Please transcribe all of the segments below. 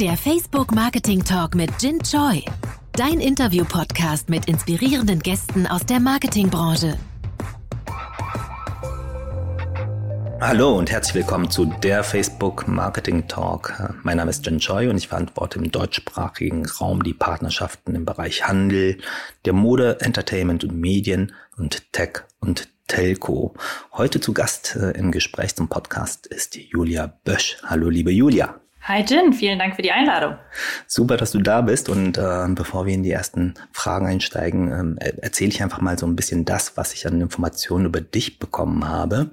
Der Facebook Marketing Talk mit Jin Choi. Dein Interview-Podcast mit inspirierenden Gästen aus der Marketingbranche. Hallo und herzlich willkommen zu der Facebook Marketing Talk. Mein Name ist Jen Choi und ich verantworte im deutschsprachigen Raum die Partnerschaften im Bereich Handel, der Mode, Entertainment und Medien und Tech und Telco. Heute zu Gast äh, im Gespräch zum Podcast ist Julia Bösch. Hallo, liebe Julia. Hi Jin, vielen Dank für die Einladung. Super, dass du da bist. Und äh, bevor wir in die ersten Fragen einsteigen, ähm, erzähle ich einfach mal so ein bisschen das, was ich an Informationen über dich bekommen habe.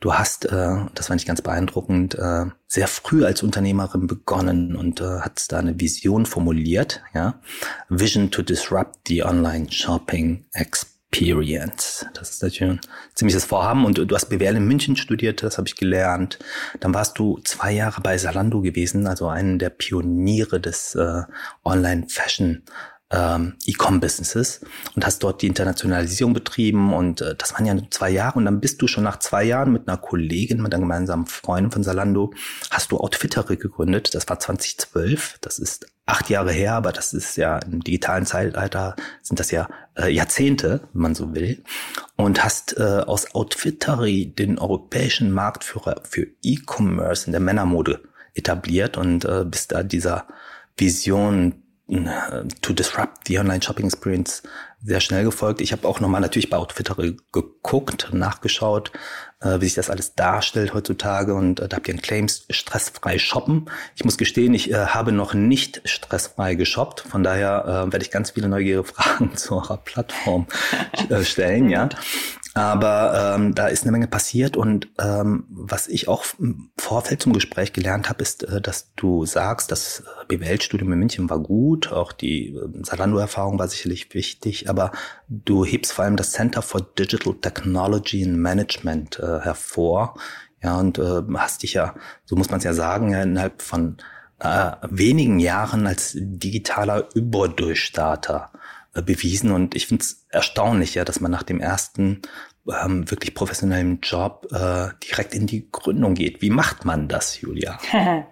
Du hast, äh, das fand ich ganz beeindruckend, äh, sehr früh als Unternehmerin begonnen und äh, hast da eine Vision formuliert, ja. Vision to disrupt the online shopping experience. Experience. Das ist natürlich ein ziemliches Vorhaben. Und du hast BWL in München studiert, das habe ich gelernt. Dann warst du zwei Jahre bei Salando gewesen, also einen der Pioniere des äh, Online-Fashion ähm, E-Com-Businesses und hast dort die Internationalisierung betrieben und äh, das waren ja zwei Jahre und dann bist du schon nach zwei Jahren mit einer Kollegin, mit einer gemeinsamen Freundin von Salando, hast du Outfittery gegründet. Das war 2012. Das ist acht Jahre her, aber das ist ja im digitalen Zeitalter sind das ja äh, Jahrzehnte, wenn man so will. Und hast äh, aus Outfittery den europäischen Marktführer für E-Commerce in der Männermode etabliert und äh, bist da dieser Vision to disrupt the online shopping experience sehr schnell gefolgt. Ich habe auch nochmal natürlich bei Outfittery geguckt, nachgeschaut, äh, wie sich das alles darstellt heutzutage und äh, da habt ihr einen Claims stressfrei shoppen. Ich muss gestehen, ich äh, habe noch nicht stressfrei geshoppt, von daher äh, werde ich ganz viele neugierige Fragen zu eurer Plattform äh, stellen, ja. Aber ähm, da ist eine Menge passiert und ähm, was ich auch im Vorfeld zum Gespräch gelernt habe, ist, äh, dass du sagst, das äh, BWL-Studium in München war gut, auch die äh, Salando-Erfahrung war sicherlich wichtig, aber du hebst vor allem das Center for Digital Technology and Management äh, hervor. Ja, und äh, hast dich ja, so muss man es ja sagen, ja, innerhalb von äh, wenigen Jahren als digitaler Überdurchstarter bewiesen. Und ich finde es erstaunlich, ja, dass man nach dem ersten ähm, wirklich professionellen Job äh, direkt in die Gründung geht. Wie macht man das, Julia?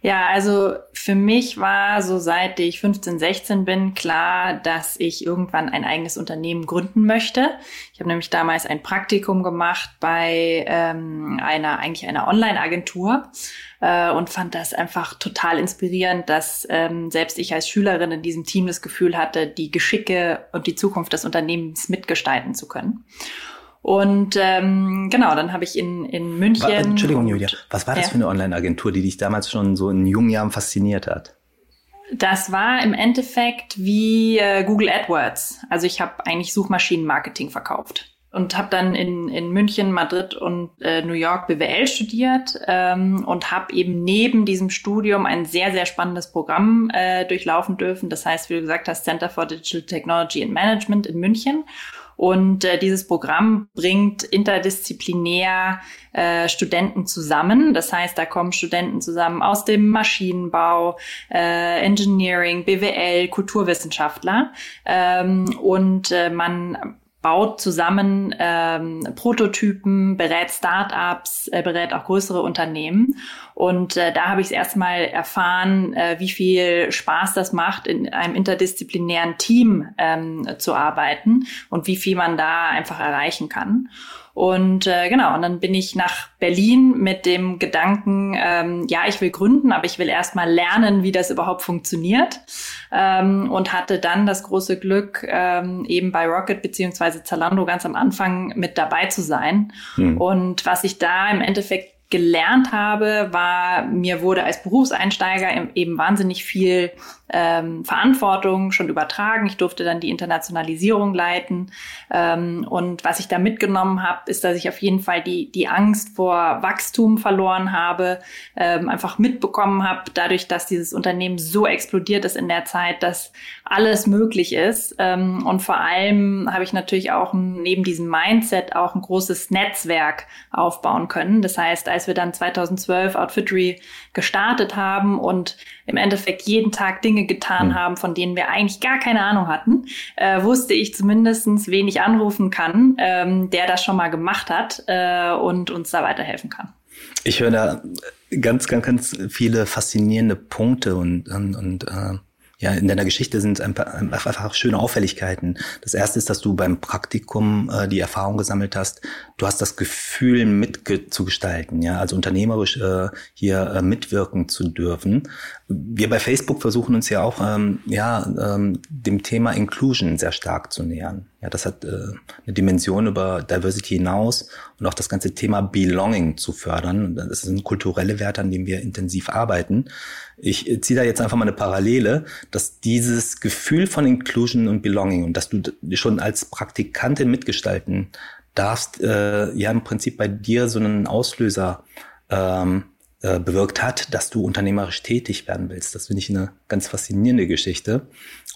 Ja, also für mich war so seit ich 15, 16 bin klar, dass ich irgendwann ein eigenes Unternehmen gründen möchte. Ich habe nämlich damals ein Praktikum gemacht bei ähm, einer eigentlich einer Online-Agentur äh, und fand das einfach total inspirierend, dass ähm, selbst ich als Schülerin in diesem Team das Gefühl hatte, die Geschicke und die Zukunft des Unternehmens mitgestalten zu können. Und ähm, genau, dann habe ich in, in München. War, Entschuldigung, Julia, was war das ja. für eine Online-Agentur, die dich damals schon so in jungen Jahren fasziniert hat? Das war im Endeffekt wie äh, Google AdWords. Also ich habe eigentlich Suchmaschinenmarketing verkauft und habe dann in, in München, Madrid und äh, New York BWL studiert ähm, und habe eben neben diesem Studium ein sehr, sehr spannendes Programm äh, durchlaufen dürfen. Das heißt, wie du gesagt hast, Center for Digital Technology and Management in München. Und äh, dieses Programm bringt interdisziplinär äh, Studenten zusammen. Das heißt, da kommen Studenten zusammen aus dem Maschinenbau, äh, Engineering, BWL, Kulturwissenschaftler. Ähm, und äh, man baut zusammen ähm, Prototypen, berät Startups, äh, berät auch größere Unternehmen. Und äh, da habe ich es erstmal erfahren, äh, wie viel Spaß das macht, in einem interdisziplinären Team ähm, zu arbeiten und wie viel man da einfach erreichen kann. Und äh, genau, und dann bin ich nach Berlin mit dem Gedanken, ähm, ja, ich will gründen, aber ich will erst mal lernen, wie das überhaupt funktioniert. Ähm, und hatte dann das große Glück, ähm, eben bei Rocket beziehungsweise Zalando ganz am Anfang mit dabei zu sein. Hm. Und was ich da im Endeffekt gelernt habe, war, mir wurde als Berufseinsteiger eben wahnsinnig viel ähm, Verantwortung schon übertragen. Ich durfte dann die Internationalisierung leiten. Ähm, und was ich da mitgenommen habe, ist, dass ich auf jeden Fall die, die Angst vor Wachstum verloren habe, ähm, einfach mitbekommen habe, dadurch, dass dieses Unternehmen so explodiert ist in der Zeit, dass alles möglich ist. Ähm, und vor allem habe ich natürlich auch neben diesem Mindset auch ein großes Netzwerk aufbauen können. Das heißt, als wir dann 2012 Outfittery gestartet haben und im Endeffekt jeden Tag Dinge getan mhm. haben, von denen wir eigentlich gar keine Ahnung hatten, äh, wusste ich zumindestens, wen ich anrufen kann, ähm, der das schon mal gemacht hat äh, und uns da weiterhelfen kann. Ich höre da ganz, ganz, ganz viele faszinierende Punkte und, und, und äh, ja, in deiner Geschichte sind ein paar, einfach schöne Auffälligkeiten. Das erste ist, dass du beim Praktikum äh, die Erfahrung gesammelt hast, du hast das Gefühl, mitzugestalten, ja, also unternehmerisch äh, hier äh, mitwirken zu dürfen. Wir bei Facebook versuchen uns ja auch, ähm, ja, ähm, dem Thema Inclusion sehr stark zu nähern. Ja, das hat äh, eine Dimension über Diversity hinaus und auch das ganze Thema Belonging zu fördern. Das sind kulturelle Werte, an denen wir intensiv arbeiten. Ich ziehe da jetzt einfach mal eine Parallele, dass dieses Gefühl von Inclusion und Belonging und dass du schon als Praktikantin mitgestalten darfst, äh, ja im Prinzip bei dir so einen Auslöser ähm, äh, bewirkt hat, dass du unternehmerisch tätig werden willst. Das finde ich eine ganz faszinierende Geschichte.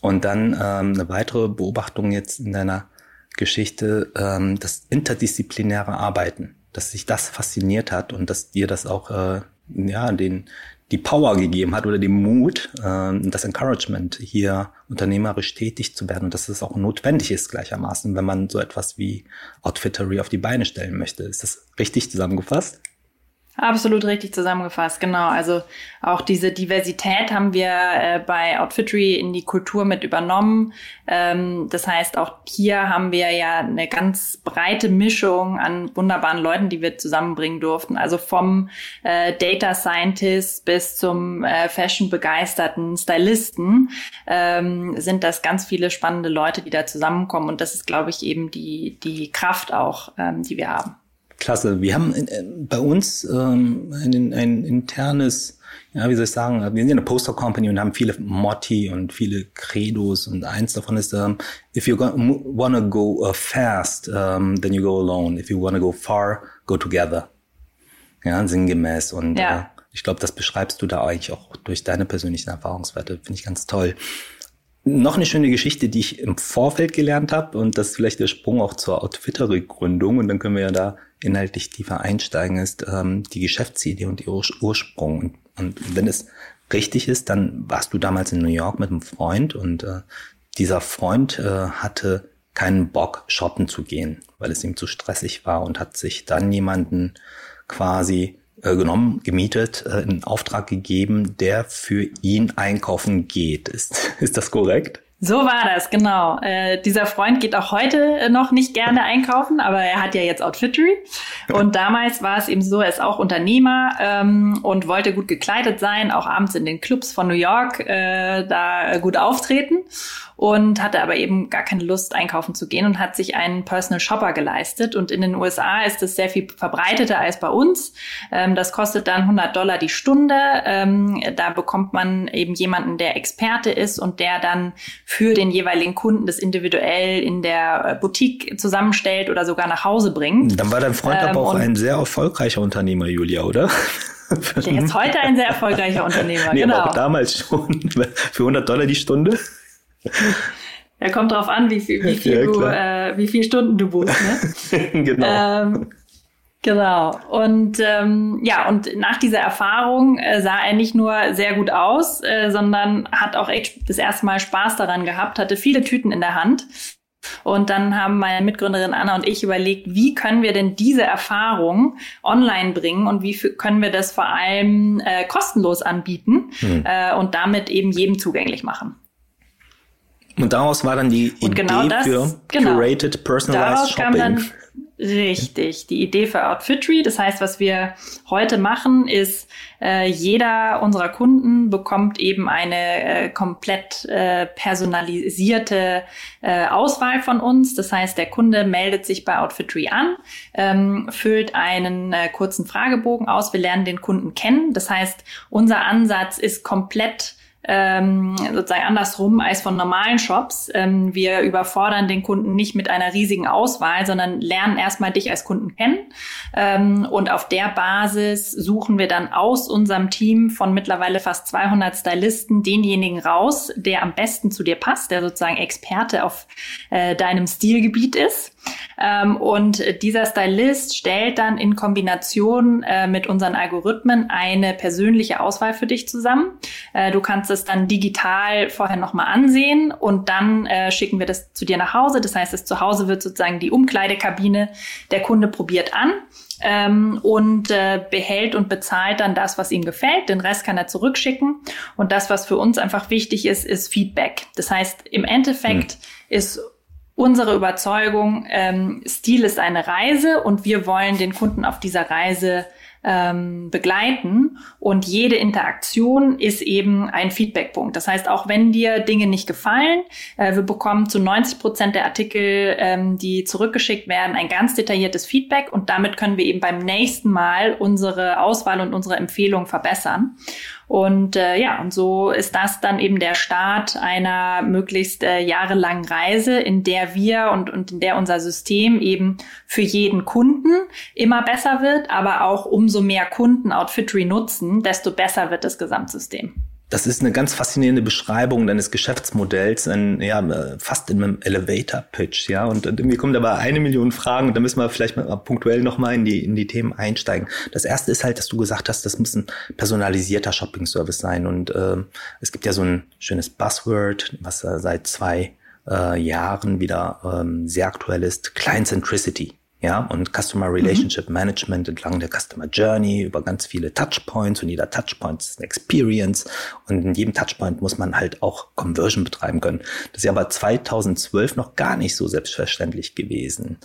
Und dann ähm, eine weitere Beobachtung jetzt in deiner Geschichte, ähm, das interdisziplinäre Arbeiten, dass sich das fasziniert hat und dass dir das auch äh, ja den die Power gegeben hat oder den Mut, äh, das Encouragement, hier unternehmerisch tätig zu werden und dass es auch notwendig ist gleichermaßen, wenn man so etwas wie Outfittery auf die Beine stellen möchte. Ist das richtig zusammengefasst? Absolut richtig zusammengefasst, genau. Also auch diese Diversität haben wir äh, bei Outfittery in die Kultur mit übernommen. Ähm, das heißt, auch hier haben wir ja eine ganz breite Mischung an wunderbaren Leuten, die wir zusammenbringen durften. Also vom äh, Data Scientist bis zum äh, Fashion-begeisterten Stylisten ähm, sind das ganz viele spannende Leute, die da zusammenkommen. Und das ist, glaube ich, eben die, die Kraft auch, ähm, die wir haben. Klasse. Wir haben äh, bei uns ähm, ein, ein internes, ja, wie soll ich sagen, wir sind ja eine Poster Company und haben viele Motti und viele Credos und eins davon ist, um, if you wanna go uh, fast, um, then you go alone. If you wanna go far, go together. Ja, sinngemäß und ja. Äh, ich glaube, das beschreibst du da eigentlich auch durch deine persönlichen Erfahrungswerte. Finde ich ganz toll. Noch eine schöne Geschichte, die ich im Vorfeld gelernt habe und das ist vielleicht der Sprung auch zur Outfittery-Gründung und dann können wir ja da inhaltlich tiefer einsteigen, ist ähm, die Geschäftsidee und ihr Ursprung. Und, und wenn es richtig ist, dann warst du damals in New York mit einem Freund und äh, dieser Freund äh, hatte keinen Bock, shoppen zu gehen, weil es ihm zu stressig war und hat sich dann jemanden quasi äh, genommen, gemietet, äh, in Auftrag gegeben, der für ihn einkaufen geht. Ist, ist das korrekt? So war das, genau. Äh, dieser Freund geht auch heute äh, noch nicht gerne einkaufen, aber er hat ja jetzt Outfittery. Und damals war es eben so, er ist auch Unternehmer ähm, und wollte gut gekleidet sein, auch abends in den Clubs von New York äh, da gut auftreten und hatte aber eben gar keine Lust, einkaufen zu gehen und hat sich einen Personal Shopper geleistet. Und in den USA ist das sehr viel verbreiteter als bei uns. Ähm, das kostet dann 100 Dollar die Stunde. Ähm, da bekommt man eben jemanden, der Experte ist und der dann für den jeweiligen Kunden das individuell in der äh, Boutique zusammenstellt oder sogar nach Hause bringt. Dann war dein Freund ähm, aber auch ein sehr erfolgreicher Unternehmer, Julia, oder? Der ist heute ein sehr erfolgreicher Unternehmer. Nee, genau. aber auch damals schon. Für 100 Dollar die Stunde? Ja, kommt drauf an, wie viel, wie viel, ja, du, äh, wie viel Stunden du buchst. Ne? genau. Ähm, genau. Und ähm, ja, und nach dieser Erfahrung äh, sah er nicht nur sehr gut aus, äh, sondern hat auch echt das erste Mal Spaß daran gehabt, hatte viele Tüten in der Hand. Und dann haben meine Mitgründerin Anna und ich überlegt, wie können wir denn diese Erfahrung online bringen und wie können wir das vor allem äh, kostenlos anbieten hm. äh, und damit eben jedem zugänglich machen. Und daraus war dann die und Idee genau das, für genau. Curated Personalized daraus Shopping. Kam dann, richtig, die Idee für Outfitry. Das heißt, was wir heute machen, ist, äh, jeder unserer Kunden bekommt eben eine äh, komplett äh, personalisierte äh, Auswahl von uns. Das heißt, der Kunde meldet sich bei Outfitry an, ähm, füllt einen äh, kurzen Fragebogen aus. Wir lernen den Kunden kennen. Das heißt, unser Ansatz ist komplett ähm, sozusagen andersrum als von normalen Shops. Ähm, wir überfordern den Kunden nicht mit einer riesigen Auswahl, sondern lernen erstmal dich als Kunden kennen. Ähm, und auf der Basis suchen wir dann aus unserem Team von mittlerweile fast 200 Stylisten denjenigen raus, der am besten zu dir passt, der sozusagen Experte auf äh, deinem Stilgebiet ist. Ähm, und dieser Stylist stellt dann in Kombination äh, mit unseren Algorithmen eine persönliche Auswahl für dich zusammen. Äh, du kannst es dann digital vorher nochmal ansehen und dann äh, schicken wir das zu dir nach Hause. Das heißt, es zu Hause wird sozusagen die Umkleidekabine. Der Kunde probiert an ähm, und äh, behält und bezahlt dann das, was ihm gefällt. Den Rest kann er zurückschicken. Und das, was für uns einfach wichtig ist, ist Feedback. Das heißt, im Endeffekt hm. ist unsere Überzeugung, ähm, Stil ist eine Reise und wir wollen den Kunden auf dieser Reise ähm, begleiten. Und jede Interaktion ist eben ein Feedbackpunkt. Das heißt, auch wenn dir Dinge nicht gefallen, äh, wir bekommen zu 90 Prozent der Artikel, ähm, die zurückgeschickt werden, ein ganz detailliertes Feedback und damit können wir eben beim nächsten Mal unsere Auswahl und unsere Empfehlung verbessern. Und äh, ja, und so ist das dann eben der Start einer möglichst äh, jahrelangen Reise, in der wir und, und in der unser System eben für jeden Kunden immer besser wird, aber auch umso mehr Kunden Outfittery nutzen, desto besser wird das Gesamtsystem. Das ist eine ganz faszinierende Beschreibung deines Geschäftsmodells, ein, ja, fast in einem Elevator-Pitch, ja. Und, und irgendwie kommt aber eine Million Fragen und da müssen wir vielleicht mal punktuell nochmal in die, in die Themen einsteigen. Das erste ist halt, dass du gesagt hast, das muss ein personalisierter Shopping-Service sein. Und ähm, es gibt ja so ein schönes Buzzword, was äh, seit zwei äh, Jahren wieder ähm, sehr aktuell ist, Client Centricity ja, und Customer mhm. Relationship mhm. Management entlang der Customer Journey über ganz viele Touchpoints und jeder Touchpoint ist eine Experience und in jedem Touchpoint muss man halt auch Conversion betreiben können. Das ist ja aber 2012 noch gar nicht so selbstverständlich gewesen.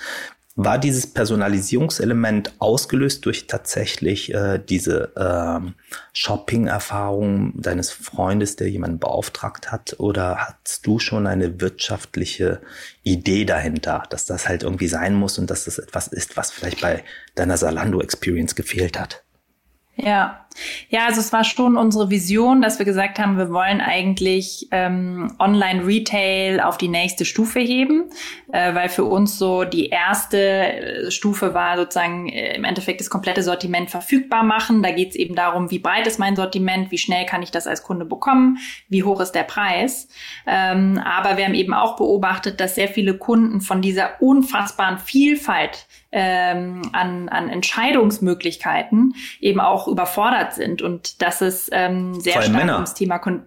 War dieses Personalisierungselement ausgelöst durch tatsächlich äh, diese äh, Shopping-Erfahrung deines Freundes, der jemanden beauftragt hat? Oder hast du schon eine wirtschaftliche Idee dahinter, dass das halt irgendwie sein muss und dass das etwas ist, was vielleicht bei deiner Salando-Experience gefehlt hat? Ja, ja, also es war schon unsere Vision, dass wir gesagt haben, wir wollen eigentlich ähm, Online-Retail auf die nächste Stufe heben, äh, weil für uns so die erste äh, Stufe war sozusagen äh, im Endeffekt das komplette Sortiment verfügbar machen. Da geht es eben darum, wie breit ist mein Sortiment, wie schnell kann ich das als Kunde bekommen, wie hoch ist der Preis. Ähm, aber wir haben eben auch beobachtet, dass sehr viele Kunden von dieser unfassbaren Vielfalt ähm, an, an Entscheidungsmöglichkeiten eben auch überfordert sind und dass es ähm, sehr stark Männer. ums Thema Kon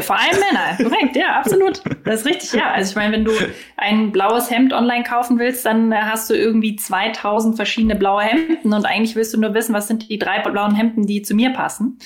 vor allem Männer, korrekt, ja, absolut. Das ist richtig, ja. Also ich meine, wenn du ein blaues Hemd online kaufen willst, dann hast du irgendwie 2000 verschiedene blaue Hemden und eigentlich willst du nur wissen, was sind die drei blauen Hemden, die zu mir passen.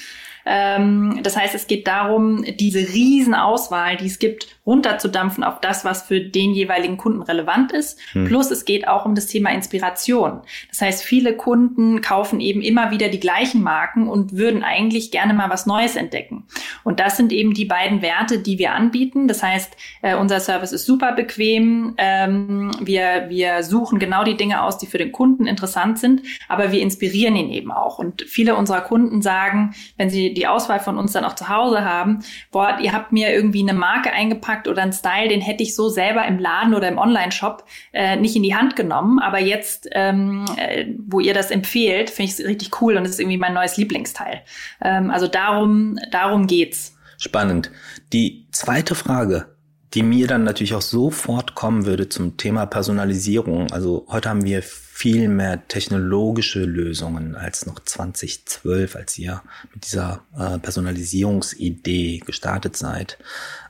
Ähm, das heißt, es geht darum, diese Riesenauswahl, die es gibt, runterzudampfen auf das, was für den jeweiligen Kunden relevant ist. Hm. Plus es geht auch um das Thema Inspiration. Das heißt, viele Kunden kaufen eben immer wieder die gleichen Marken und würden eigentlich gerne mal was Neues entdecken. Und das sind eben die beiden Werte, die wir anbieten. Das heißt, äh, unser Service ist super bequem. Ähm, wir, wir suchen genau die Dinge aus, die für den Kunden interessant sind, aber wir inspirieren ihn eben auch. Und viele unserer Kunden sagen, wenn sie die Auswahl von uns dann auch zu Hause haben, boah, ihr habt mir irgendwie eine Marke eingepackt oder einen Style, den hätte ich so selber im Laden oder im Online-Shop äh, nicht in die Hand genommen. Aber jetzt, ähm, äh, wo ihr das empfehlt, finde ich es richtig cool und es ist irgendwie mein neues Lieblingsteil. Ähm, also darum, darum geht's. Spannend. Die zweite Frage, die mir dann natürlich auch sofort kommen würde zum Thema Personalisierung. Also heute haben wir viel mehr technologische Lösungen als noch 2012, als ihr mit dieser äh, Personalisierungsidee gestartet seid.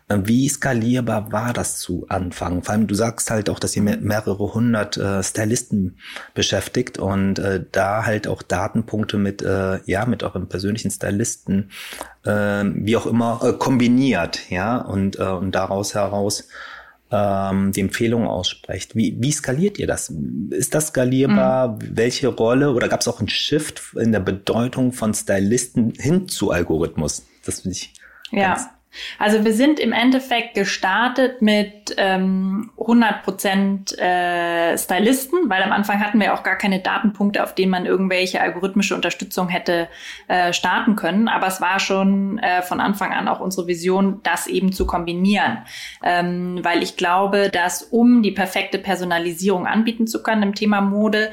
Äh, wie skalierbar war das zu Anfang? Vor allem, du sagst halt auch, dass ihr mehrere hundert äh, Stylisten beschäftigt und äh, da halt auch Datenpunkte mit, äh, ja, mit eurem persönlichen Stylisten, äh, wie auch immer, äh, kombiniert, ja, und, äh, und daraus heraus ähm, die Empfehlung aussprecht. Wie, wie skaliert ihr das? Ist das skalierbar? Mhm. Welche Rolle oder gab es auch einen Shift in der Bedeutung von Stylisten hin zu Algorithmus? Das finde ich. Ja. Also wir sind im Endeffekt gestartet mit ähm, 100 Prozent äh, Stylisten, weil am Anfang hatten wir auch gar keine Datenpunkte, auf denen man irgendwelche algorithmische Unterstützung hätte äh, starten können. Aber es war schon äh, von Anfang an auch unsere Vision, das eben zu kombinieren, ähm, weil ich glaube, dass um die perfekte Personalisierung anbieten zu können im Thema Mode,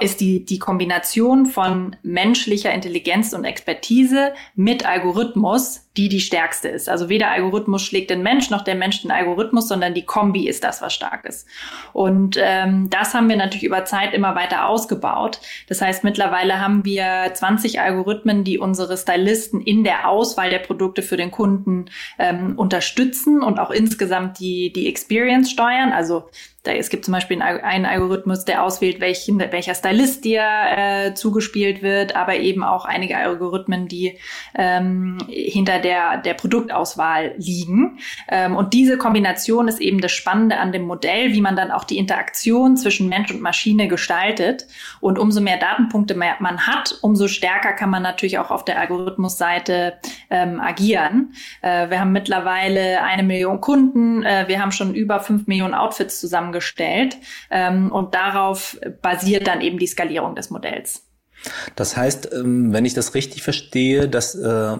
ist die, die Kombination von menschlicher Intelligenz und Expertise mit Algorithmus, die die stärkste ist. Also weder Algorithmus schlägt den Mensch noch der Mensch den Algorithmus, sondern die Kombi ist das, was stark ist. Und ähm, das haben wir natürlich über Zeit immer weiter ausgebaut. Das heißt, mittlerweile haben wir 20 Algorithmen, die unsere Stylisten in der Auswahl der Produkte für den Kunden ähm, unterstützen und auch insgesamt die, die Experience steuern. Also da, es gibt zum Beispiel einen Algorithmus, der auswählt, welchen, welcher Stylist dir äh, zugespielt wird, aber eben auch einige Algorithmen, die ähm, hinter der, der Produktauswahl liegen. Ähm, und diese Kombination ist eben das Spannende an dem Modell, wie man dann auch die Interaktion zwischen Mensch und Maschine gestaltet. Und umso mehr Datenpunkte man hat, umso stärker kann man natürlich auch auf der Algorithmusseite ähm, agieren. Äh, wir haben mittlerweile eine Million Kunden, äh, wir haben schon über fünf Millionen Outfits zusammen zusammengestellt. Ähm, und darauf basiert dann eben die Skalierung des Modells. Das heißt, ähm, wenn ich das richtig verstehe, dass äh,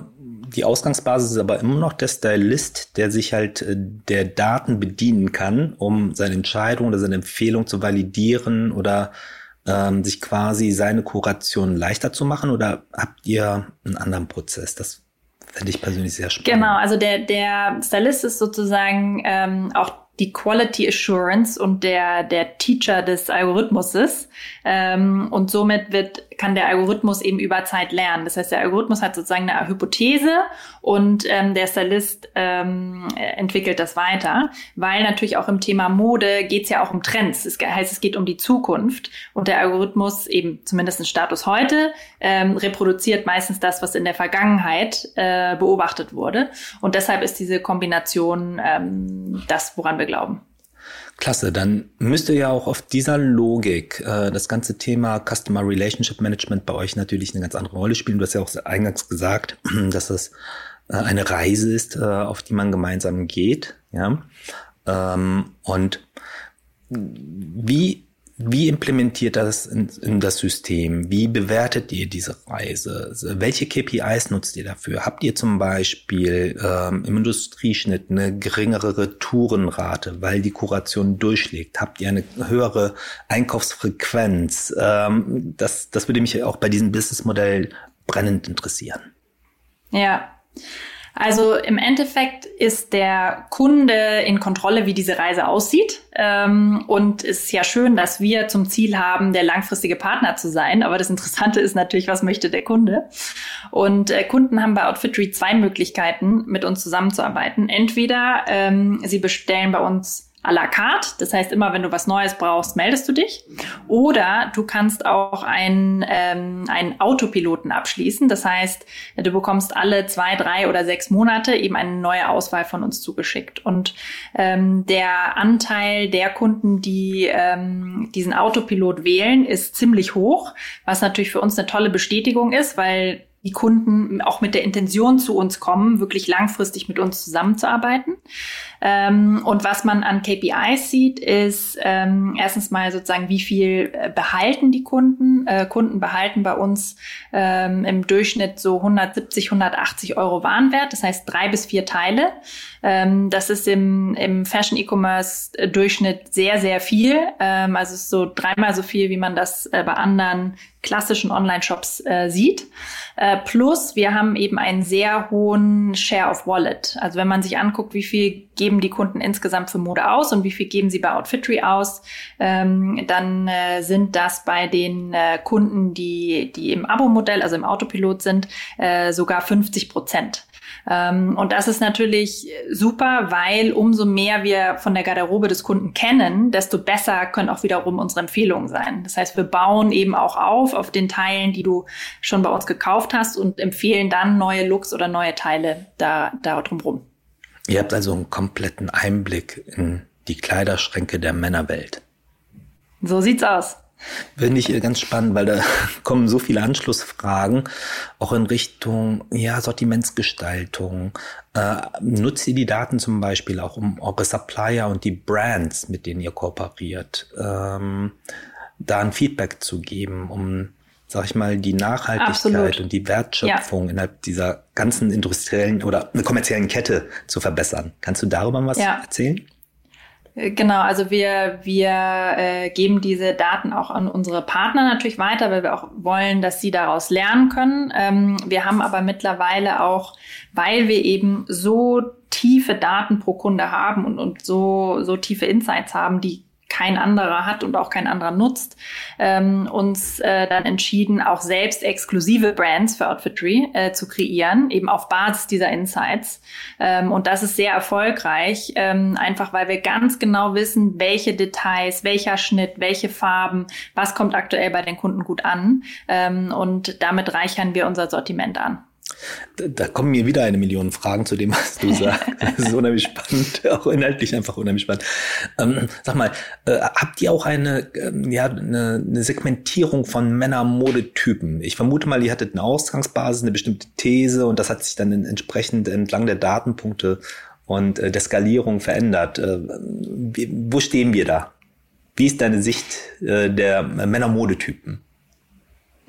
die Ausgangsbasis ist aber immer noch der Stylist, der sich halt äh, der Daten bedienen kann, um seine Entscheidung oder seine Empfehlung zu validieren oder ähm, sich quasi seine Kuration leichter zu machen? Oder habt ihr einen anderen Prozess? Das finde ich persönlich sehr spannend. Genau, also der, der Stylist ist sozusagen ähm, auch die Quality Assurance und der, der Teacher des Algorithmuses. Ähm, und somit wird, kann der Algorithmus eben über Zeit lernen. Das heißt, der Algorithmus hat sozusagen eine Hypothese und ähm, der Stylist ähm, entwickelt das weiter, weil natürlich auch im Thema Mode geht es ja auch um Trends. Das heißt, es geht um die Zukunft und der Algorithmus eben zumindest ein Status heute ähm, reproduziert meistens das, was in der Vergangenheit äh, beobachtet wurde. Und deshalb ist diese Kombination ähm, das, woran wir glauben. Klasse, dann müsste ja auch auf dieser Logik äh, das ganze Thema Customer Relationship Management bei euch natürlich eine ganz andere Rolle spielen. Du hast ja auch eingangs gesagt, dass das äh, eine Reise ist, äh, auf die man gemeinsam geht. Ja, ähm, und wie wie implementiert das in, in, das System? Wie bewertet ihr diese Reise? Welche KPIs nutzt ihr dafür? Habt ihr zum Beispiel ähm, im Industrieschnitt eine geringere Retourenrate, weil die Kuration durchschlägt? Habt ihr eine höhere Einkaufsfrequenz? Ähm, das, das würde mich auch bei diesem Businessmodell brennend interessieren. Ja. Also im Endeffekt ist der Kunde in Kontrolle, wie diese Reise aussieht. Ähm, und es ist ja schön, dass wir zum Ziel haben, der langfristige Partner zu sein. Aber das Interessante ist natürlich, was möchte der Kunde? Und äh, Kunden haben bei Outfitry zwei Möglichkeiten, mit uns zusammenzuarbeiten. Entweder ähm, sie bestellen bei uns à la carte. Das heißt, immer wenn du was Neues brauchst, meldest du dich. Oder du kannst auch einen, ähm, einen Autopiloten abschließen. Das heißt, du bekommst alle zwei, drei oder sechs Monate eben eine neue Auswahl von uns zugeschickt. Und ähm, der Anteil der Kunden, die ähm, diesen Autopilot wählen, ist ziemlich hoch, was natürlich für uns eine tolle Bestätigung ist, weil die Kunden auch mit der Intention zu uns kommen, wirklich langfristig mit uns zusammenzuarbeiten. Ähm, und was man an KPIs sieht, ist ähm, erstens mal sozusagen, wie viel äh, behalten die Kunden. Äh, Kunden behalten bei uns ähm, im Durchschnitt so 170, 180 Euro Warenwert, das heißt drei bis vier Teile. Ähm, das ist im, im Fashion E-Commerce Durchschnitt sehr, sehr viel. Ähm, also es ist so dreimal so viel, wie man das äh, bei anderen klassischen Online-Shops äh, sieht. Äh, plus wir haben eben einen sehr hohen Share of Wallet. Also wenn man sich anguckt, wie viel geben die Kunden insgesamt für Mode aus und wie viel geben sie bei Outfitry aus, ähm, dann äh, sind das bei den äh, Kunden, die, die im Abo-Modell, also im Autopilot sind, äh, sogar 50 Prozent. Ähm, und das ist natürlich super, weil umso mehr wir von der Garderobe des Kunden kennen, desto besser können auch wiederum unsere Empfehlungen sein. Das heißt, wir bauen eben auch auf auf den Teilen, die du schon bei uns gekauft hast und empfehlen dann neue Looks oder neue Teile da, da drumherum. Ihr habt also einen kompletten Einblick in die Kleiderschränke der Männerwelt. So sieht's aus. Finde ich ganz spannend, weil da kommen so viele Anschlussfragen, auch in Richtung ja, Sortimentsgestaltung. Äh, nutzt ihr die Daten zum Beispiel auch, um eure Supplier und die Brands, mit denen ihr kooperiert, ähm, da ein Feedback zu geben, um sag ich mal, die Nachhaltigkeit Absolut. und die Wertschöpfung ja. innerhalb dieser ganzen industriellen oder kommerziellen Kette zu verbessern. Kannst du darüber was ja. erzählen? Äh, genau, also wir, wir äh, geben diese Daten auch an unsere Partner natürlich weiter, weil wir auch wollen, dass sie daraus lernen können. Ähm, wir haben aber mittlerweile auch, weil wir eben so tiefe Daten pro Kunde haben und, und so, so tiefe Insights haben, die kein anderer hat und auch kein anderer nutzt, ähm, uns äh, dann entschieden, auch selbst exklusive Brands für Outfitry äh, zu kreieren, eben auf Basis dieser Insights. Ähm, und das ist sehr erfolgreich, ähm, einfach weil wir ganz genau wissen, welche Details, welcher Schnitt, welche Farben, was kommt aktuell bei den Kunden gut an. Ähm, und damit reichern wir unser Sortiment an. Da kommen mir wieder eine Million Fragen zu dem, was du sagst. Das ist unheimlich spannend, auch inhaltlich einfach unheimlich spannend. Ähm, sag mal, äh, habt ihr auch eine, ähm, ja, eine, eine Segmentierung von Männer-Modetypen? Ich vermute mal, ihr hattet eine Ausgangsbasis, eine bestimmte These und das hat sich dann entsprechend entlang der Datenpunkte und äh, der Skalierung verändert. Äh, wie, wo stehen wir da? Wie ist deine Sicht äh, der Männer-Modetypen?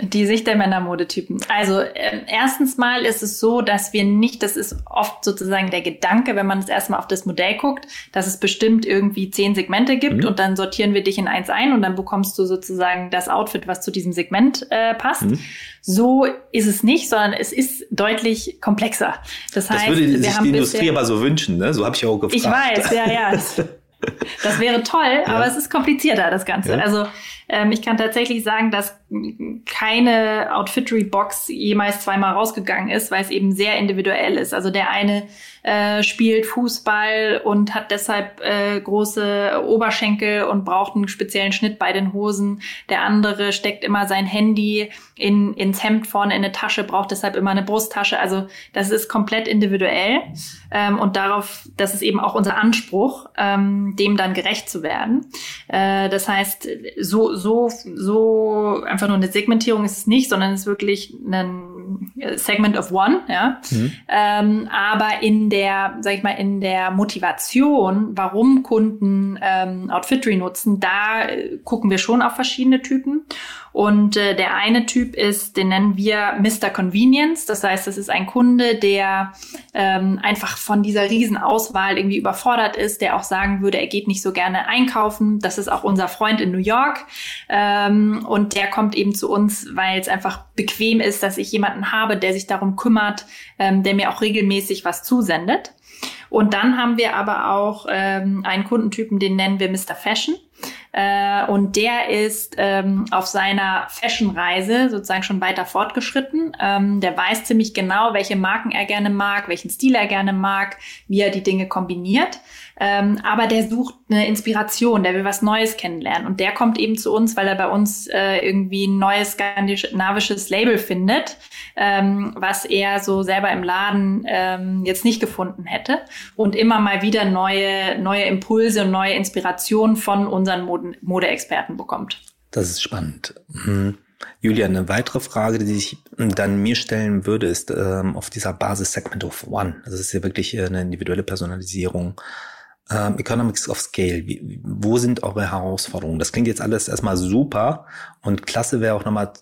Die Sicht der Männermodetypen. Also äh, erstens mal ist es so, dass wir nicht, das ist oft sozusagen der Gedanke, wenn man das erstmal auf das Modell guckt, dass es bestimmt irgendwie zehn Segmente gibt mhm. und dann sortieren wir dich in eins ein und dann bekommst du sozusagen das Outfit, was zu diesem Segment äh, passt. Mhm. So ist es nicht, sondern es ist deutlich komplexer. Das heißt, das würde sich die Industrie aber so wünschen, ne? So habe ich auch gefragt. Ich weiß, ja, ja. Das wäre toll, ja. aber es ist komplizierter, das Ganze. Ja. Also ähm, ich kann tatsächlich sagen, dass keine Outfittery-Box jemals zweimal rausgegangen ist, weil es eben sehr individuell ist. Also der eine äh, spielt Fußball und hat deshalb äh, große Oberschenkel und braucht einen speziellen Schnitt bei den Hosen. Der andere steckt immer sein Handy in, ins Hemd vorne in eine Tasche, braucht deshalb immer eine Brusttasche. Also das ist komplett individuell ähm, und darauf, das ist eben auch unser Anspruch, ähm, dem dann gerecht zu werden. Äh, das heißt, so so so einfach nur eine Segmentierung ist es nicht, sondern es ist wirklich ein Segment of One, ja. Mhm. Ähm, aber in der, sag ich mal, in der Motivation, warum Kunden ähm, Outfittery nutzen, da äh, gucken wir schon auf verschiedene Typen. Und äh, der eine Typ ist, den nennen wir Mr. Convenience. Das heißt, es ist ein Kunde, der ähm, einfach von dieser Riesenauswahl irgendwie überfordert ist, der auch sagen würde, er geht nicht so gerne einkaufen. Das ist auch unser Freund in New York. Ähm, und der kommt eben zu uns, weil es einfach bequem ist, dass ich jemanden habe, der sich darum kümmert, ähm, der mir auch regelmäßig was zusendet. Und dann haben wir aber auch ähm, einen Kundentypen, den nennen wir Mr. Fashion. Äh, und der ist ähm, auf seiner Fashion-Reise sozusagen schon weiter fortgeschritten. Ähm, der weiß ziemlich genau, welche Marken er gerne mag, welchen Stil er gerne mag, wie er die Dinge kombiniert. Ähm, aber der sucht eine Inspiration, der will was Neues kennenlernen. Und der kommt eben zu uns, weil er bei uns äh, irgendwie ein neues skandinavisches Label findet, ähm, was er so selber im Laden ähm, jetzt nicht gefunden hätte. Und immer mal wieder neue, neue Impulse und neue Inspirationen von unseren Moden Modeexperten bekommt. Das ist spannend. Mhm. Julia, eine weitere Frage, die ich dann mir stellen würde, ist ähm, auf dieser Basis Segment of One. Das ist ja wirklich eine individuelle Personalisierung ähm, Economics of Scale, wie, wo sind eure Herausforderungen? Das klingt jetzt alles erstmal super und klasse wäre auch nochmal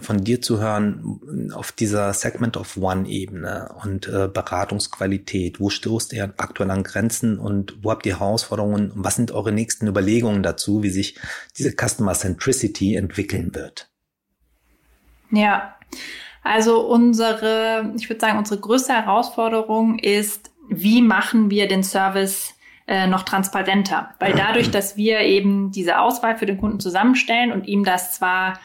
von dir zu hören auf dieser Segment of One-Ebene und äh, Beratungsqualität. Wo stoßt ihr aktuell an Grenzen und wo habt ihr Herausforderungen und was sind eure nächsten Überlegungen dazu, wie sich diese Customer Centricity entwickeln wird? Ja, also unsere, ich würde sagen, unsere größte Herausforderung ist, wie machen wir den Service äh, noch transparenter. Weil dadurch, dass wir eben diese Auswahl für den Kunden zusammenstellen und ihm das zwar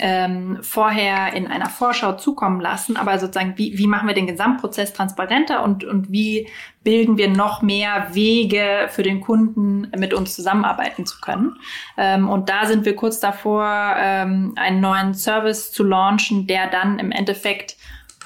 ähm, vorher in einer Vorschau zukommen lassen, aber sozusagen, wie, wie machen wir den Gesamtprozess transparenter und, und wie bilden wir noch mehr Wege für den Kunden, mit uns zusammenarbeiten zu können. Ähm, und da sind wir kurz davor, ähm, einen neuen Service zu launchen, der dann im Endeffekt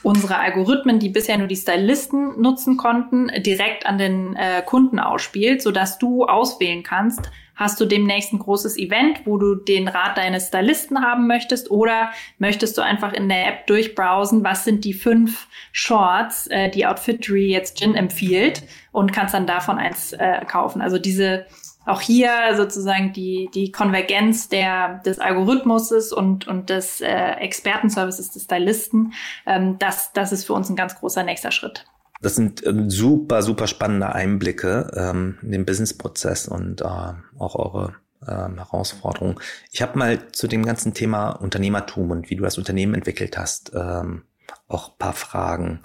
unsere Algorithmen, die bisher nur die Stylisten nutzen konnten, direkt an den äh, Kunden ausspielt, so dass du auswählen kannst, hast du demnächst ein großes Event, wo du den Rat deines Stylisten haben möchtest oder möchtest du einfach in der App durchbrowsen, was sind die fünf Shorts, äh, die Outfittery jetzt Gin empfiehlt und kannst dann davon eins äh, kaufen. Also diese auch hier sozusagen die, die Konvergenz der, des Algorithmuses und, und des äh, Expertenservices des Stylisten, ähm, das, das ist für uns ein ganz großer nächster Schritt. Das sind äh, super, super spannende Einblicke ähm, in den Businessprozess und äh, auch eure ähm, Herausforderungen. Ich habe mal zu dem ganzen Thema Unternehmertum und wie du das Unternehmen entwickelt hast, ähm, auch paar Fragen.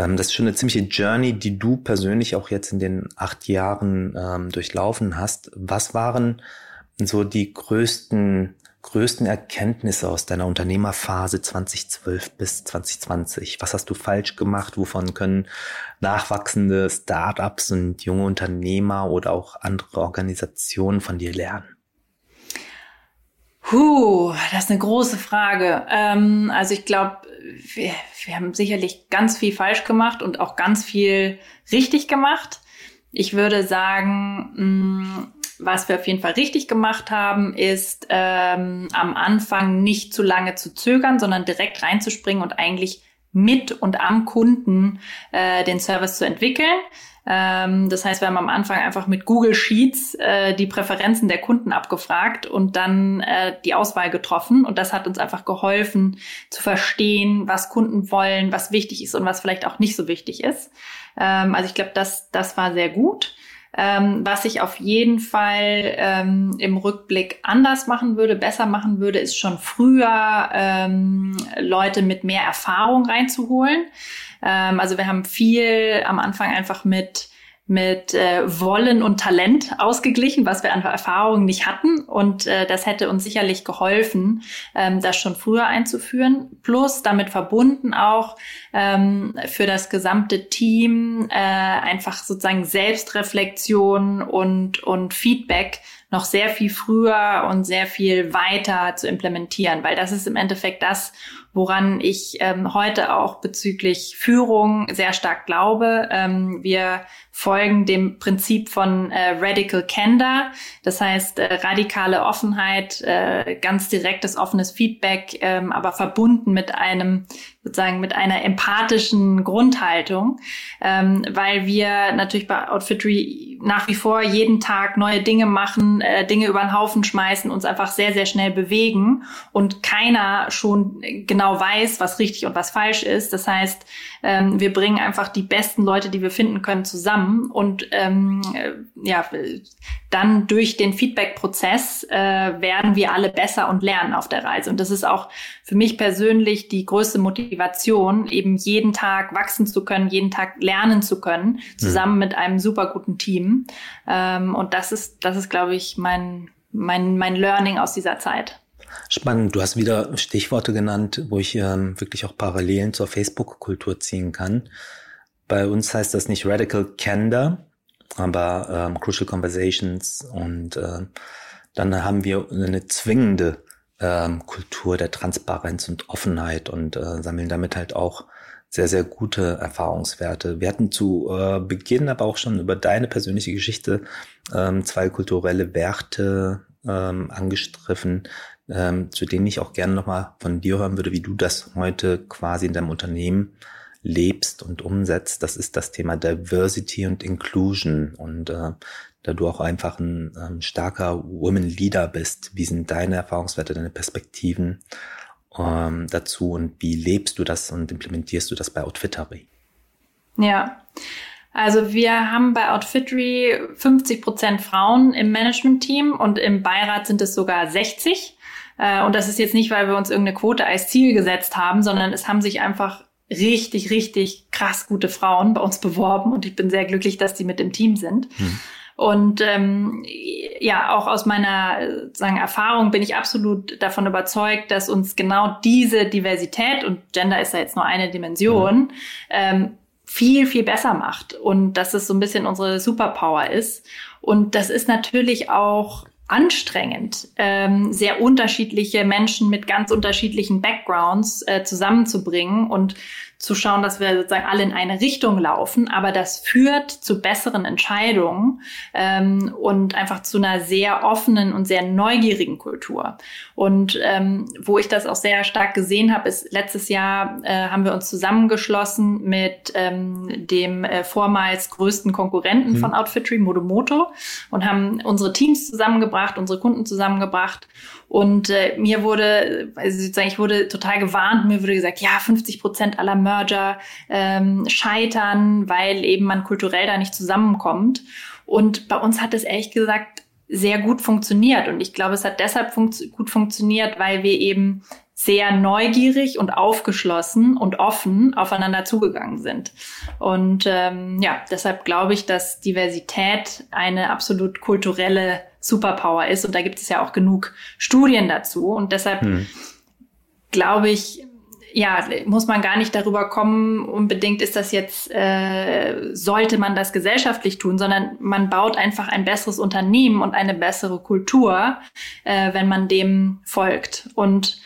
Ähm, das ist schon eine ziemliche Journey, die du persönlich auch jetzt in den acht Jahren ähm, durchlaufen hast. Was waren so die größten größten Erkenntnisse aus deiner Unternehmerphase 2012 bis 2020? Was hast du falsch gemacht? Wovon können nachwachsende Startups und junge Unternehmer oder auch andere Organisationen von dir lernen? Puh, das ist eine große Frage. Ähm, also ich glaube, wir, wir haben sicherlich ganz viel falsch gemacht und auch ganz viel richtig gemacht. Ich würde sagen, mh, mm, was wir auf jeden Fall richtig gemacht haben, ist ähm, am Anfang nicht zu lange zu zögern, sondern direkt reinzuspringen und eigentlich mit und am Kunden äh, den Service zu entwickeln. Ähm, das heißt, wir haben am Anfang einfach mit Google Sheets äh, die Präferenzen der Kunden abgefragt und dann äh, die Auswahl getroffen. Und das hat uns einfach geholfen zu verstehen, was Kunden wollen, was wichtig ist und was vielleicht auch nicht so wichtig ist. Ähm, also ich glaube, das, das war sehr gut. Ähm, was ich auf jeden Fall ähm, im Rückblick anders machen würde, besser machen würde, ist schon früher ähm, Leute mit mehr Erfahrung reinzuholen. Ähm, also wir haben viel am Anfang einfach mit mit äh, Wollen und Talent ausgeglichen, was wir an Erfahrungen nicht hatten. Und äh, das hätte uns sicherlich geholfen, ähm, das schon früher einzuführen. Plus damit verbunden auch ähm, für das gesamte Team äh, einfach sozusagen Selbstreflexion und, und Feedback noch sehr viel früher und sehr viel weiter zu implementieren, weil das ist im Endeffekt das, woran ich ähm, heute auch bezüglich Führung sehr stark glaube. Ähm, wir folgen dem Prinzip von äh, Radical Candor, das heißt äh, radikale Offenheit, äh, ganz direktes offenes Feedback, ähm, aber verbunden mit einem sozusagen mit einer empathischen Grundhaltung, ähm, weil wir natürlich bei Outfittery nach wie vor jeden Tag neue Dinge machen, äh, Dinge über den Haufen schmeißen, uns einfach sehr, sehr schnell bewegen und keiner schon genau weiß, was richtig und was falsch ist. Das heißt, ähm, wir bringen einfach die besten Leute, die wir finden können, zusammen und ähm, äh, ja, dann durch den Feedback-Prozess äh, werden wir alle besser und lernen auf der Reise. Und das ist auch für mich persönlich die größte Motivation, eben jeden Tag wachsen zu können, jeden Tag lernen zu können, zusammen mhm. mit einem super guten Team. Ähm, und das ist, das ist, glaube ich, mein, mein, mein Learning aus dieser Zeit. Spannend. Du hast wieder Stichworte genannt, wo ich ähm, wirklich auch Parallelen zur Facebook-Kultur ziehen kann. Bei uns heißt das nicht Radical Candor, aber ähm, Crucial Conversations und äh, dann haben wir eine zwingende ähm, Kultur der Transparenz und Offenheit und äh, sammeln damit halt auch sehr, sehr gute Erfahrungswerte. Wir hatten zu äh, Beginn aber auch schon über deine persönliche Geschichte ähm, zwei kulturelle Werte ähm, angestriffen, ähm, zu denen ich auch gerne nochmal von dir hören würde, wie du das heute quasi in deinem Unternehmen lebst und umsetzt. Das ist das Thema Diversity und Inclusion. Und äh, da du auch einfach ein ähm, starker Women Leader bist, wie sind deine Erfahrungswerte, deine Perspektiven ähm, dazu und wie lebst du das und implementierst du das bei Outfittery? Ja. Also wir haben bei Outfittery 50 Prozent Frauen im Management-Team und im Beirat sind es sogar 60. Äh, und das ist jetzt nicht, weil wir uns irgendeine Quote als Ziel gesetzt haben, sondern es haben sich einfach richtig, richtig krass gute Frauen bei uns beworben und ich bin sehr glücklich, dass die mit im Team sind. Hm. Und ähm, ja, auch aus meiner sagen, Erfahrung bin ich absolut davon überzeugt, dass uns genau diese Diversität, und Gender ist ja jetzt nur eine Dimension, mhm. ähm, viel, viel besser macht. Und dass es so ein bisschen unsere Superpower ist. Und das ist natürlich auch anstrengend, ähm, sehr unterschiedliche Menschen mit ganz unterschiedlichen Backgrounds äh, zusammenzubringen. Und zu schauen, dass wir sozusagen alle in eine Richtung laufen, aber das führt zu besseren Entscheidungen ähm, und einfach zu einer sehr offenen und sehr neugierigen Kultur. Und ähm, wo ich das auch sehr stark gesehen habe, ist letztes Jahr äh, haben wir uns zusammengeschlossen mit ähm, dem äh, vormals größten Konkurrenten mhm. von Outfittery, Modomoto, und haben unsere Teams zusammengebracht, unsere Kunden zusammengebracht und äh, mir wurde, also sozusagen, ich wurde total gewarnt, mir wurde gesagt, ja, 50 Prozent aller Merger ähm, scheitern, weil eben man kulturell da nicht zusammenkommt. Und bei uns hat es ehrlich gesagt sehr gut funktioniert. Und ich glaube, es hat deshalb funkt gut funktioniert, weil wir eben sehr neugierig und aufgeschlossen und offen aufeinander zugegangen sind. Und ähm, ja, deshalb glaube ich, dass Diversität eine absolut kulturelle Superpower ist. Und da gibt es ja auch genug Studien dazu. Und deshalb hm. glaube ich, ja, muss man gar nicht darüber kommen, unbedingt ist das jetzt, äh, sollte man das gesellschaftlich tun, sondern man baut einfach ein besseres Unternehmen und eine bessere Kultur, äh, wenn man dem folgt. Und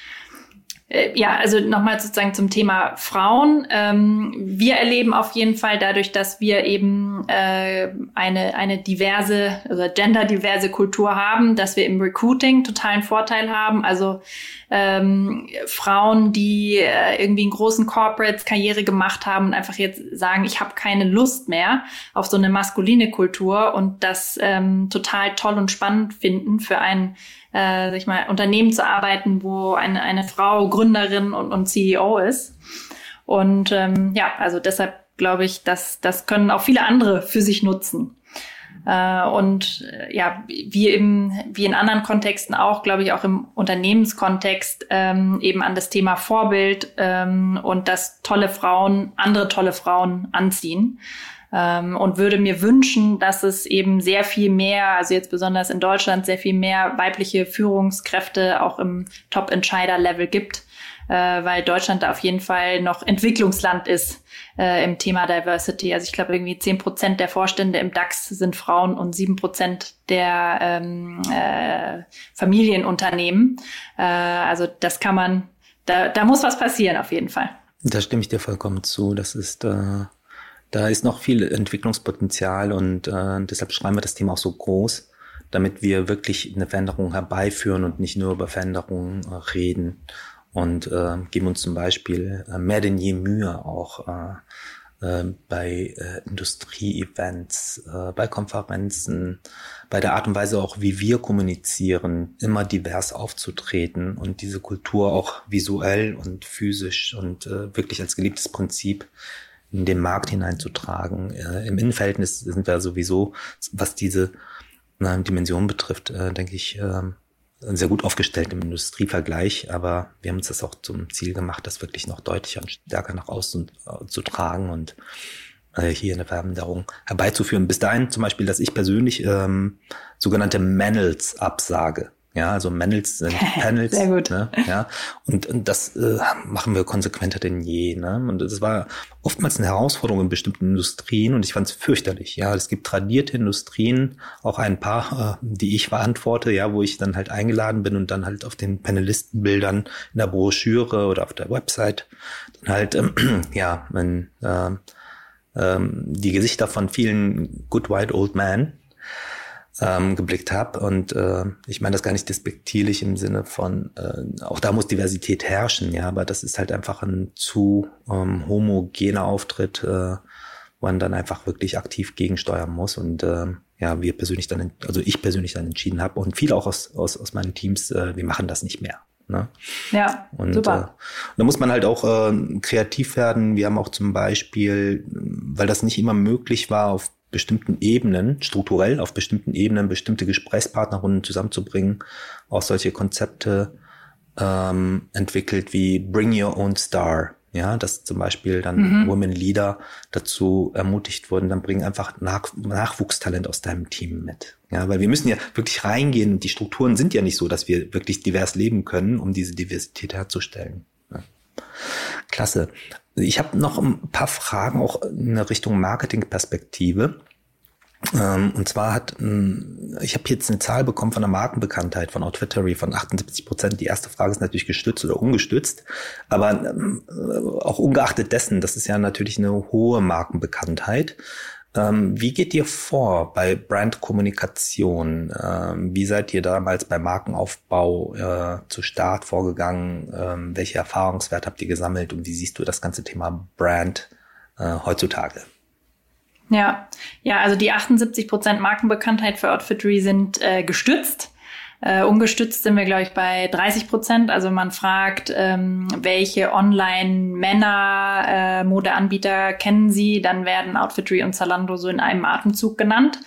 ja, also nochmal sozusagen zum Thema Frauen. Ähm, wir erleben auf jeden Fall dadurch, dass wir eben äh, eine, eine diverse, also genderdiverse Kultur haben, dass wir im Recruiting totalen Vorteil haben. Also ähm, Frauen, die äh, irgendwie in großen Corporates Karriere gemacht haben und einfach jetzt sagen, ich habe keine Lust mehr auf so eine maskuline Kultur und das ähm, total toll und spannend finden für ein äh, sag ich mal, Unternehmen zu arbeiten, wo eine, eine Frau Gründerin und, und CEO ist. Und ähm, ja, also deshalb glaube ich, dass das können auch viele andere für sich nutzen. Äh, und äh, ja, wie im, wie in anderen Kontexten auch, glaube ich, auch im Unternehmenskontext ähm, eben an das Thema Vorbild ähm, und dass tolle Frauen andere tolle Frauen anziehen ähm, und würde mir wünschen, dass es eben sehr viel mehr, also jetzt besonders in Deutschland, sehr viel mehr weibliche Führungskräfte auch im Top-Entscheider-Level gibt, äh, weil Deutschland da auf jeden Fall noch Entwicklungsland ist äh, im Thema Diversity. Also ich glaube, irgendwie zehn Prozent der Vorstände im DAX sind Frauen und sieben Prozent der ähm, äh, Familienunternehmen. Äh, also das kann man, da, da muss was passieren auf jeden Fall. Da stimme ich dir vollkommen zu. Das ist äh, da ist noch viel Entwicklungspotenzial und äh, deshalb schreiben wir das Thema auch so groß, damit wir wirklich eine Veränderung herbeiführen und nicht nur über Veränderungen äh, reden. Und äh, geben uns zum Beispiel äh, mehr denn je Mühe auch äh, äh, bei äh, Industrie-Events, äh, bei Konferenzen, bei der Art und Weise auch, wie wir kommunizieren, immer divers aufzutreten und diese Kultur auch visuell und physisch und äh, wirklich als geliebtes Prinzip in den Markt hineinzutragen. Äh, Im Innenverhältnis sind wir sowieso, was diese äh, Dimension betrifft, äh, denke ich, äh, sehr gut aufgestellt im Industrievergleich, aber wir haben uns das auch zum Ziel gemacht, das wirklich noch deutlicher und stärker nach außen äh, zu tragen und äh, hier eine Veränderung herbeizuführen. Bis dahin zum Beispiel, dass ich persönlich ähm, sogenannte Manels absage. Ja, also Panels sind Panels. Sehr gut. Ne? Ja, und, und das äh, machen wir konsequenter denn je. Ne? Und das war oftmals eine Herausforderung in bestimmten Industrien und ich fand es fürchterlich. Ja, es gibt tradierte Industrien, auch ein paar, äh, die ich verantworte, ja, wo ich dann halt eingeladen bin und dann halt auf den Panelistenbildern in der Broschüre oder auf der Website dann halt, ähm, ja, wenn äh, ähm, die Gesichter von vielen Good White Old Men ähm, geblickt habe. Und äh, ich meine das gar nicht despektierlich im Sinne von, äh, auch da muss Diversität herrschen, ja, aber das ist halt einfach ein zu ähm, homogener Auftritt, äh, wo man dann einfach wirklich aktiv gegensteuern muss. Und äh, ja, wir persönlich dann, also ich persönlich dann entschieden habe und viele auch aus, aus, aus meinen Teams, äh, wir machen das nicht mehr. Ne? Ja, und, super. Äh, da muss man halt auch äh, kreativ werden. Wir haben auch zum Beispiel, weil das nicht immer möglich war, auf bestimmten Ebenen, strukturell auf bestimmten Ebenen bestimmte Gesprächspartnerrunden zusammenzubringen, auch solche Konzepte ähm, entwickelt wie Bring Your Own Star. Ja, dass zum Beispiel dann mhm. Women Leader dazu ermutigt wurden, dann bring einfach Nach Nachwuchstalent aus deinem Team mit. Ja, weil wir müssen ja wirklich reingehen und die Strukturen sind ja nicht so, dass wir wirklich divers leben können, um diese Diversität herzustellen. Ja. Klasse. Ich habe noch ein paar Fragen auch in Richtung Marketingperspektive. Ähm, und zwar hat, ich habe jetzt eine Zahl bekommen von der Markenbekanntheit von Outfittery von 78 Prozent. Die erste Frage ist natürlich gestützt oder ungestützt, aber ähm, auch ungeachtet dessen, das ist ja natürlich eine hohe Markenbekanntheit. Ähm, wie geht ihr vor bei Brandkommunikation? Ähm, wie seid ihr damals beim Markenaufbau äh, zu Start vorgegangen? Ähm, welche Erfahrungswerte habt ihr gesammelt und wie siehst du das ganze Thema Brand äh, heutzutage? Ja, ja, also die 78 Prozent Markenbekanntheit für Outfittery sind äh, gestützt. Äh, ungestützt sind wir, glaube ich, bei 30 Prozent. Also man fragt, ähm, welche Online-Männer-Modeanbieter äh, kennen Sie, dann werden Outfittery und Zalando so in einem Atemzug genannt.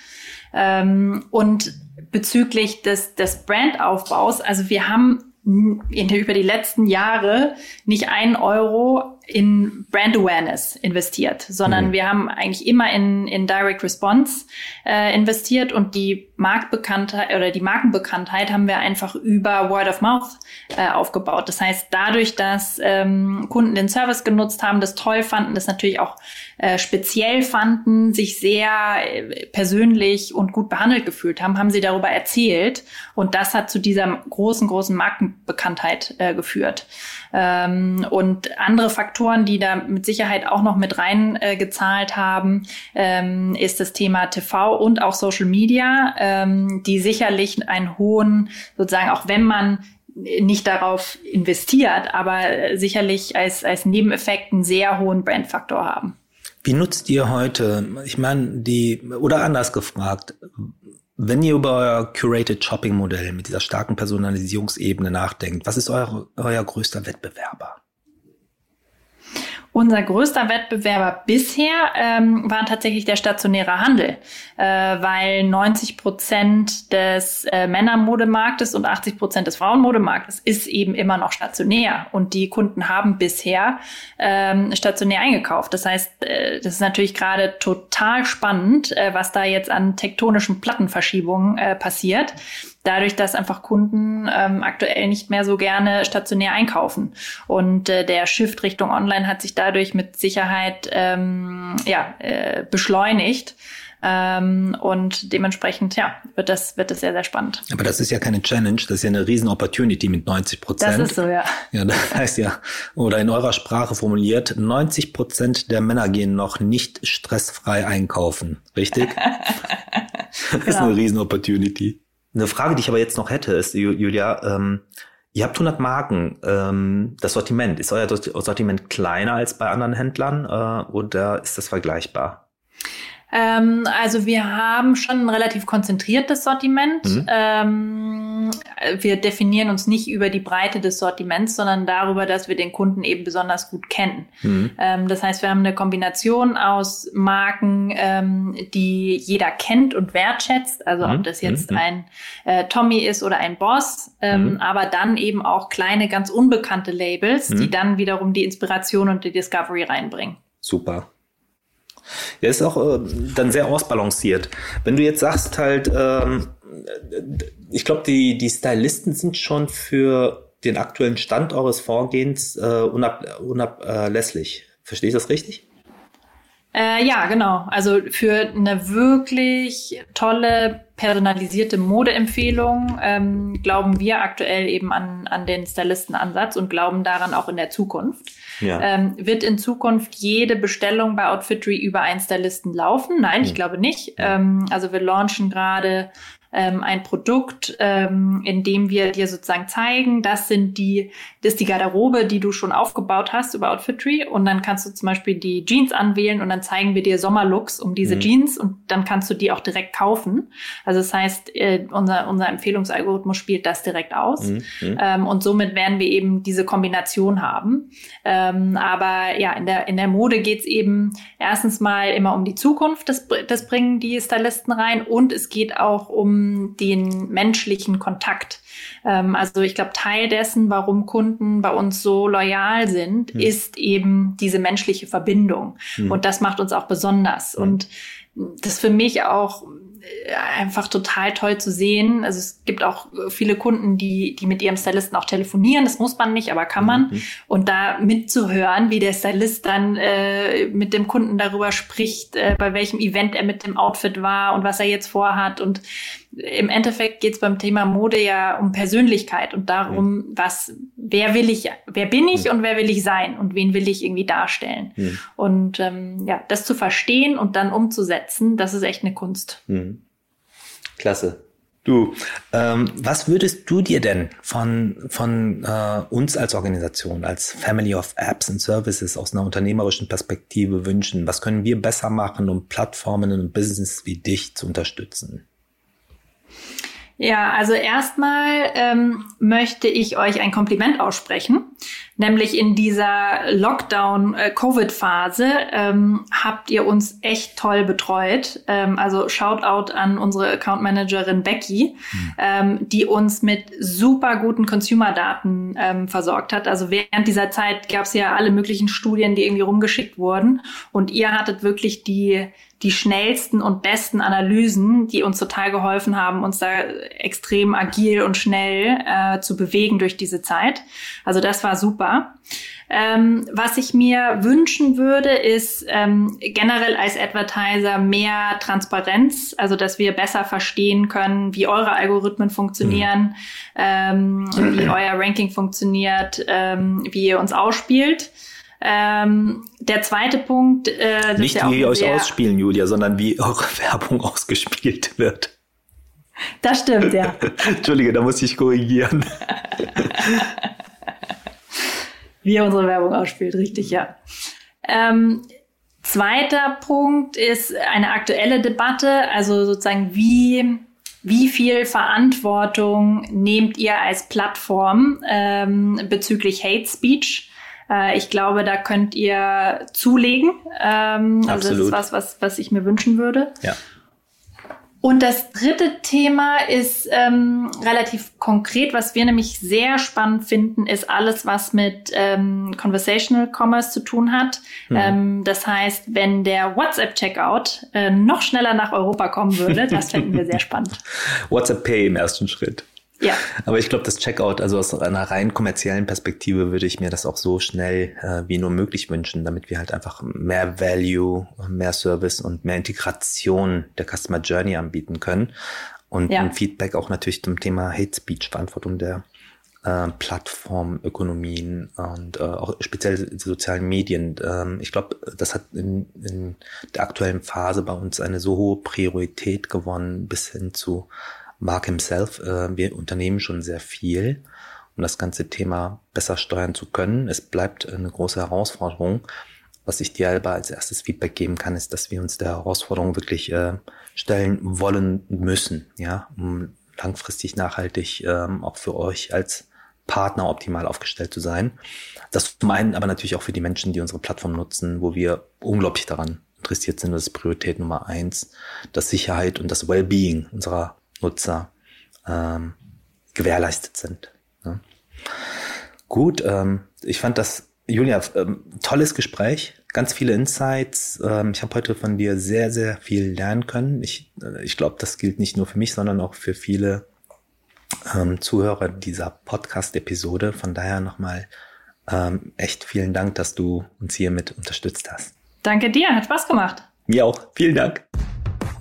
Ähm, und bezüglich des, des Brandaufbaus, also wir haben in, über die letzten Jahre nicht einen Euro in Brand Awareness investiert, sondern mhm. wir haben eigentlich immer in, in Direct Response äh, investiert und die Marktbekanntheit oder die Markenbekanntheit haben wir einfach über Word of Mouth äh, aufgebaut. Das heißt, dadurch, dass ähm, Kunden den Service genutzt haben, das toll fanden, das natürlich auch äh, speziell fanden, sich sehr äh, persönlich und gut behandelt gefühlt haben, haben sie darüber erzählt und das hat zu dieser großen, großen Markenbekanntheit äh, geführt. Ähm, und andere Faktoren, die da mit Sicherheit auch noch mit reingezahlt äh, haben, ähm, ist das Thema TV und auch Social Media, ähm, die sicherlich einen hohen, sozusagen, auch wenn man nicht darauf investiert, aber sicherlich als, als Nebeneffekt einen sehr hohen Brandfaktor haben. Wie nutzt ihr heute, ich meine, die, oder anders gefragt, wenn ihr über euer Curated Shopping Modell mit dieser starken Personalisierungsebene nachdenkt, was ist euer, euer größter Wettbewerber? Unser größter Wettbewerber bisher ähm, war tatsächlich der stationäre Handel, äh, weil 90 Prozent des äh, Männermodemarktes und 80 Prozent des Frauenmodemarktes ist eben immer noch stationär und die Kunden haben bisher ähm, stationär eingekauft. Das heißt, äh, das ist natürlich gerade total spannend, äh, was da jetzt an tektonischen Plattenverschiebungen äh, passiert dadurch, dass einfach Kunden ähm, aktuell nicht mehr so gerne stationär einkaufen. Und äh, der Shift Richtung Online hat sich dadurch mit Sicherheit ähm, ja, äh, beschleunigt. Ähm, und dementsprechend, ja, wird das, wird das sehr, sehr spannend. Aber das ist ja keine Challenge, das ist ja eine riesen Opportunity mit 90 Prozent. Das ist so, ja. Ja, das heißt ja, oder in eurer Sprache formuliert, 90 Prozent der Männer gehen noch nicht stressfrei einkaufen. Richtig? das ist genau. eine riesen Opportunity. Eine Frage, die ich aber jetzt noch hätte, ist, Julia, ähm, ihr habt 100 Marken. Ähm, das Sortiment, ist euer Sortiment kleiner als bei anderen Händlern äh, oder ist das vergleichbar? Ähm, also wir haben schon ein relativ konzentriertes Sortiment. Mhm. Ähm, wir definieren uns nicht über die Breite des Sortiments, sondern darüber, dass wir den Kunden eben besonders gut kennen. Mhm. Ähm, das heißt, wir haben eine Kombination aus Marken, ähm, die jeder kennt und wertschätzt. Also mhm. ob das jetzt mhm. ein äh, Tommy ist oder ein Boss, ähm, mhm. aber dann eben auch kleine, ganz unbekannte Labels, die mhm. dann wiederum die Inspiration und die Discovery reinbringen. Super. Ja, ist auch äh, dann sehr ausbalanciert. Wenn du jetzt sagst halt, ähm, ich glaube, die, die Stylisten sind schon für den aktuellen Stand eures Vorgehens äh, unab, unablässlich. Verstehe ich das richtig? Äh, ja, genau. Also für eine wirklich tolle personalisierte Modeempfehlung ähm, glauben wir aktuell eben an, an den Stylistenansatz und glauben daran auch in der Zukunft. Ja. Ähm, wird in Zukunft jede Bestellung bei Outfittery über einen Stylisten laufen? Nein, ich hm. glaube nicht. Ähm, also wir launchen gerade ähm, ein Produkt, ähm, in dem wir dir sozusagen zeigen, das sind die, das ist die Garderobe, die du schon aufgebaut hast über Outfitry und dann kannst du zum Beispiel die Jeans anwählen und dann zeigen wir dir Sommerlooks um diese mhm. Jeans und dann kannst du die auch direkt kaufen. Also das heißt, äh, unser, unser Empfehlungsalgorithmus spielt das direkt aus mhm. mhm. ähm, und somit werden wir eben diese Kombination haben. Ähm, aber ja, in der, in der Mode geht's eben erstens mal immer um die Zukunft, das, das bringen die Stylisten rein und es geht auch um den menschlichen Kontakt. Ähm, also ich glaube, Teil dessen, warum Kunden bei uns so loyal sind, mhm. ist eben diese menschliche Verbindung. Mhm. Und das macht uns auch besonders. Mhm. Und das für mich auch äh, einfach total toll zu sehen. Also es gibt auch viele Kunden, die, die mit ihrem Stylisten auch telefonieren. Das muss man nicht, aber kann man. Mhm. Und da mitzuhören, wie der Stylist dann äh, mit dem Kunden darüber spricht, äh, bei welchem Event er mit dem Outfit war und was er jetzt vorhat. Und im Endeffekt geht es beim Thema Mode ja um Persönlichkeit und darum, mhm. was, wer will ich, wer bin ich mhm. und wer will ich sein und wen will ich irgendwie darstellen. Mhm. Und ähm, ja, das zu verstehen und dann umzusetzen, das ist echt eine Kunst. Mhm. Klasse. Du, ähm, was würdest du dir denn von, von äh, uns als Organisation, als Family of Apps and Services aus einer unternehmerischen Perspektive wünschen? Was können wir besser machen, um Plattformen und Business wie dich zu unterstützen? Ja, also erstmal ähm, möchte ich euch ein Kompliment aussprechen. Nämlich in dieser Lockdown-Covid-Phase ähm, habt ihr uns echt toll betreut. Ähm, also Shoutout an unsere Account-Managerin Becky, mhm. ähm, die uns mit super guten Consumer-Daten ähm, versorgt hat. Also während dieser Zeit gab es ja alle möglichen Studien, die irgendwie rumgeschickt wurden. Und ihr hattet wirklich die die schnellsten und besten Analysen, die uns total geholfen haben, uns da extrem agil und schnell äh, zu bewegen durch diese Zeit. Also das war super. Ähm, was ich mir wünschen würde, ist ähm, generell als Advertiser mehr Transparenz, also dass wir besser verstehen können, wie eure Algorithmen funktionieren, mhm. ähm, wie euer Ranking funktioniert, ähm, wie ihr uns ausspielt. Ähm, der zweite Punkt. Äh, Nicht wie ihr euch ausspielen, Julia, sondern wie eure Werbung ausgespielt wird. Das stimmt, ja. Entschuldige, da muss ich korrigieren. wie ihr unsere Werbung ausspielt, richtig, ja. Ähm, zweiter Punkt ist eine aktuelle Debatte, also sozusagen wie wie viel Verantwortung nehmt ihr als Plattform ähm, bezüglich Hate Speech? Äh, ich glaube, da könnt ihr zulegen. Ähm, also das ist was, was, was ich mir wünschen würde. Ja. Und das dritte Thema ist ähm, relativ konkret, was wir nämlich sehr spannend finden, ist alles, was mit ähm, Conversational Commerce zu tun hat. Mhm. Ähm, das heißt, wenn der WhatsApp-Checkout äh, noch schneller nach Europa kommen würde, das fänden wir sehr spannend. WhatsApp Pay im ersten Schritt. Ja. Aber ich glaube, das Checkout, also aus einer rein kommerziellen Perspektive, würde ich mir das auch so schnell äh, wie nur möglich wünschen, damit wir halt einfach mehr Value, mehr Service und mehr Integration der Customer Journey anbieten können. Und ja. ein Feedback auch natürlich zum Thema Hate Speech, Verantwortung der äh, Plattformökonomien und äh, auch speziell sozialen Medien. Ähm, ich glaube, das hat in, in der aktuellen Phase bei uns eine so hohe Priorität gewonnen, bis hin zu Mark himself, äh, wir unternehmen schon sehr viel, um das ganze Thema besser steuern zu können. Es bleibt eine große Herausforderung. Was ich dir aber als erstes Feedback geben kann, ist, dass wir uns der Herausforderung wirklich äh, stellen wollen müssen, ja, um langfristig nachhaltig ähm, auch für euch als Partner optimal aufgestellt zu sein. Das zum einen aber natürlich auch für die Menschen, die unsere Plattform nutzen, wo wir unglaublich daran interessiert sind. Das ist Priorität Nummer eins, das Sicherheit und das Wellbeing unserer Nutzer ähm, gewährleistet sind. Ne? Gut, ähm, ich fand das, Julia, ähm, tolles Gespräch, ganz viele Insights. Ähm, ich habe heute von dir sehr, sehr viel lernen können. Ich, äh, ich glaube, das gilt nicht nur für mich, sondern auch für viele ähm, Zuhörer dieser Podcast-Episode. Von daher nochmal ähm, echt vielen Dank, dass du uns hier mit unterstützt hast. Danke dir, hat Spaß gemacht. Mir auch. Vielen Dank.